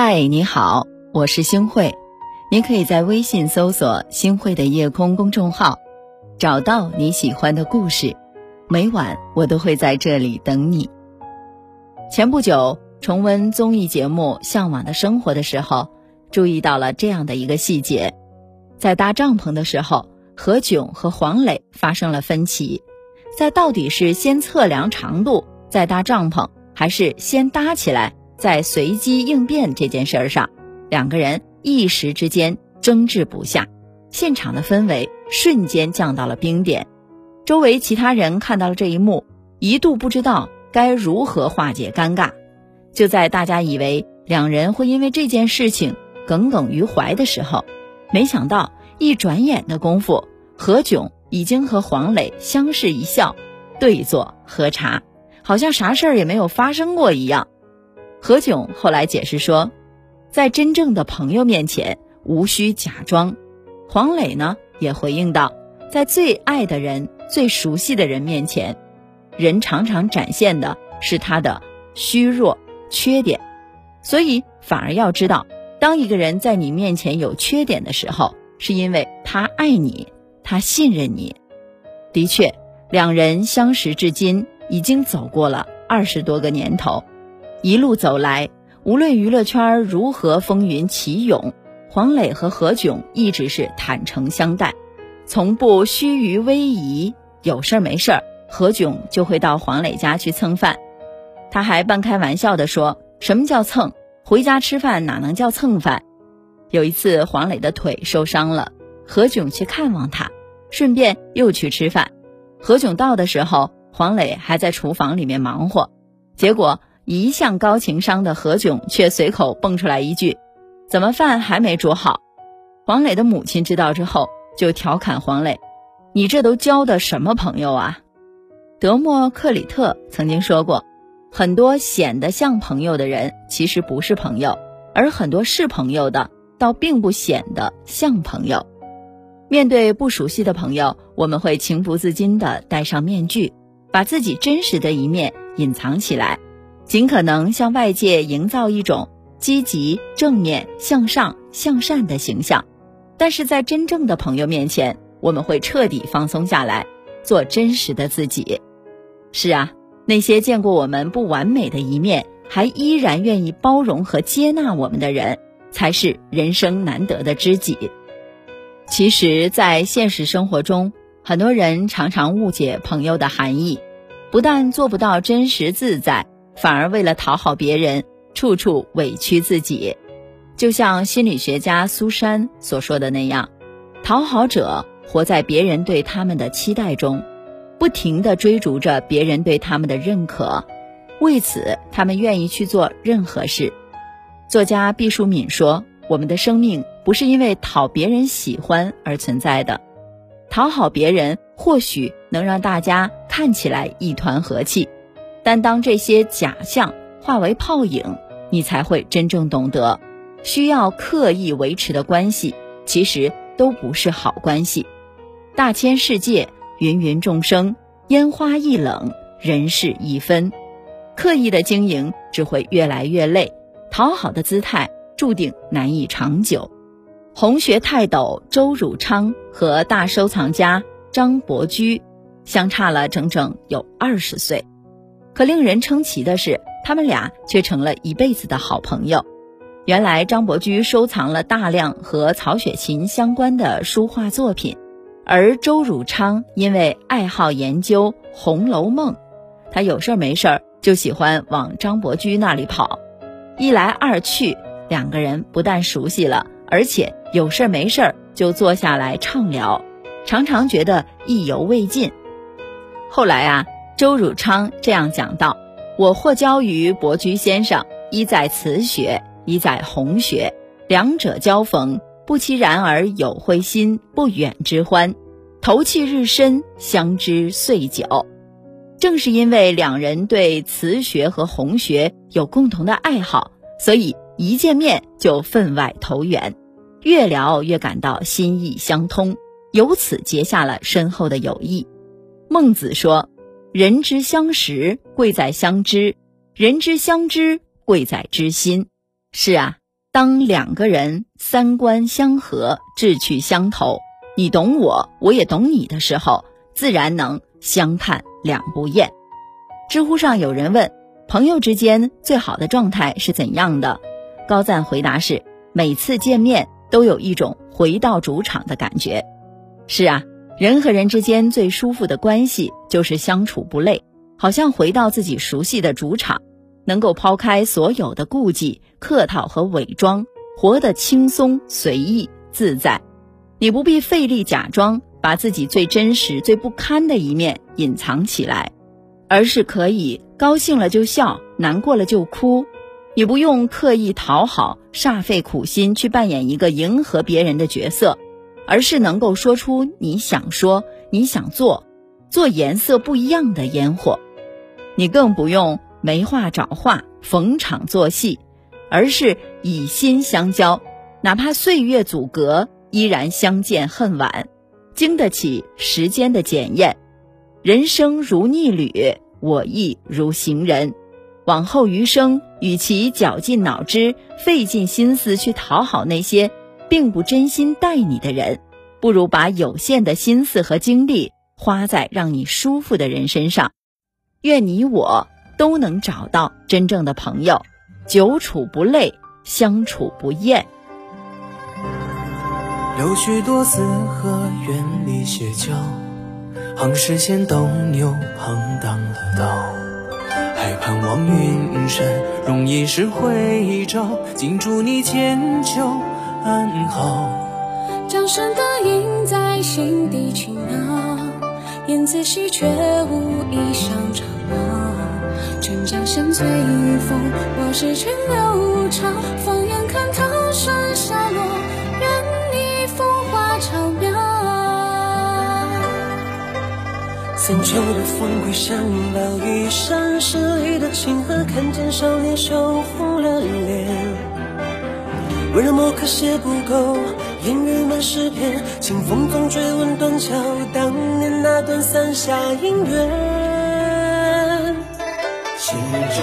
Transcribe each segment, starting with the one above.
嗨，你好，我是星慧。您可以在微信搜索“星慧的夜空”公众号，找到你喜欢的故事。每晚我都会在这里等你。前不久重温综艺节目《向往的生活》的时候，注意到了这样的一个细节：在搭帐篷的时候，何炅和黄磊发生了分歧，在到底是先测量长度再搭帐篷，还是先搭起来？在随机应变这件事儿上，两个人一时之间争执不下，现场的氛围瞬间降到了冰点。周围其他人看到了这一幕，一度不知道该如何化解尴尬。就在大家以为两人会因为这件事情耿耿于怀的时候，没想到一转眼的功夫，何炅已经和黄磊相视一笑，对坐喝茶，好像啥事儿也没有发生过一样。何炅后来解释说，在真正的朋友面前无需假装。黄磊呢也回应道，在最爱的人、最熟悉的人面前，人常常展现的是他的虚弱、缺点，所以反而要知道，当一个人在你面前有缺点的时候，是因为他爱你，他信任你。的确，两人相识至今已经走过了二十多个年头。一路走来，无论娱乐圈如何风云起涌，黄磊和何炅一直是坦诚相待，从不虚于威仪。有事儿没事儿，何炅就会到黄磊家去蹭饭。他还半开玩笑地说：“什么叫蹭？回家吃饭哪能叫蹭饭？”有一次，黄磊的腿受伤了，何炅去看望他，顺便又去吃饭。何炅到的时候，黄磊还在厨房里面忙活，结果。一向高情商的何炅却随口蹦出来一句：“怎么饭还没煮好？”黄磊的母亲知道之后就调侃黄磊：“你这都交的什么朋友啊？”德莫克里特曾经说过：“很多显得像朋友的人其实不是朋友，而很多是朋友的倒并不显得像朋友。”面对不熟悉的朋友，我们会情不自禁地戴上面具，把自己真实的一面隐藏起来。尽可能向外界营造一种积极、正面、向上、向善的形象，但是在真正的朋友面前，我们会彻底放松下来，做真实的自己。是啊，那些见过我们不完美的一面，还依然愿意包容和接纳我们的人，才是人生难得的知己。其实，在现实生活中，很多人常常误解朋友的含义，不但做不到真实自在。反而为了讨好别人，处处委屈自己，就像心理学家苏珊所说的那样，讨好者活在别人对他们的期待中，不停地追逐着别人对他们的认可，为此他们愿意去做任何事。作家毕淑敏说：“我们的生命不是因为讨别人喜欢而存在的，讨好别人或许能让大家看起来一团和气。”但当这些假象化为泡影，你才会真正懂得，需要刻意维持的关系，其实都不是好关系。大千世界，芸芸众生，烟花易冷，人事易分。刻意的经营只会越来越累，讨好的姿态注定难以长久。红学泰斗周汝昌和大收藏家张伯驹相差了整整有二十岁。可令人称奇的是，他们俩却成了一辈子的好朋友。原来张伯驹收藏了大量和曹雪芹相关的书画作品，而周汝昌因为爱好研究《红楼梦》，他有事儿没事儿就喜欢往张伯驹那里跑。一来二去，两个人不但熟悉了，而且有事儿没事儿就坐下来畅聊，常常觉得意犹未尽。后来啊。周汝昌这样讲道：“我获教于伯驹先生，一在词学，一在红学，两者交逢，不期然而有会心，不远之欢，投契日深，相知岁久。正是因为两人对词学和红学有共同的爱好，所以一见面就分外投缘，越聊越感到心意相通，由此结下了深厚的友谊。”孟子说。人之相识，贵在相知；人之相知，贵在知心。是啊，当两个人三观相合、志趣相投，你懂我，我也懂你的时候，自然能相看两不厌。知乎上有人问，朋友之间最好的状态是怎样的？高赞回答是：每次见面都有一种回到主场的感觉。是啊，人和人之间最舒服的关系就是相处不累，好像回到自己熟悉的主场。能够抛开所有的顾忌、客套和伪装，活得轻松、随意、自在。你不必费力假装，把自己最真实、最不堪的一面隐藏起来，而是可以高兴了就笑，难过了就哭。你不用刻意讨好、煞费苦心去扮演一个迎合别人的角色，而是能够说出你想说、你想做，做颜色不一样的烟火。你更不用。没话找话，逢场作戏，而是以心相交，哪怕岁月阻隔，依然相见恨晚，经得起时间的检验。人生如逆旅，我亦如行人。往后余生，与其绞尽脑汁、费尽心思去讨好那些并不真心待你的人，不如把有限的心思和精力花在让你舒服的人身上。愿你我。都能找到真正的朋友，久处不累，相处不厌。有许多次和远离邪交，行视线斗牛旁当了道，还盼望云山容易是回照，尽祝你千秋安好。江山的印在心底轻描，燕子戏却无意上场。春江声醉与风，往事全流长。放眼看桃山下落，任你风华长渺。三秋的风归山老玉山，十里的清河，看见少年羞红了脸。温柔墨客写不够，烟雨满诗篇。清风总追问断桥，当年那段伞下姻缘。轻舟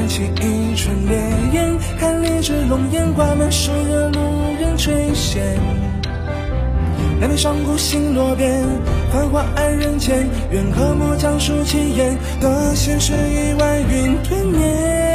燃起一串烈焰，看烈日龙颜挂满树叶，路人垂涎。南北上古星落边，繁华黯人间。愿和墨讲述奇言，得现实亿万云吞灭。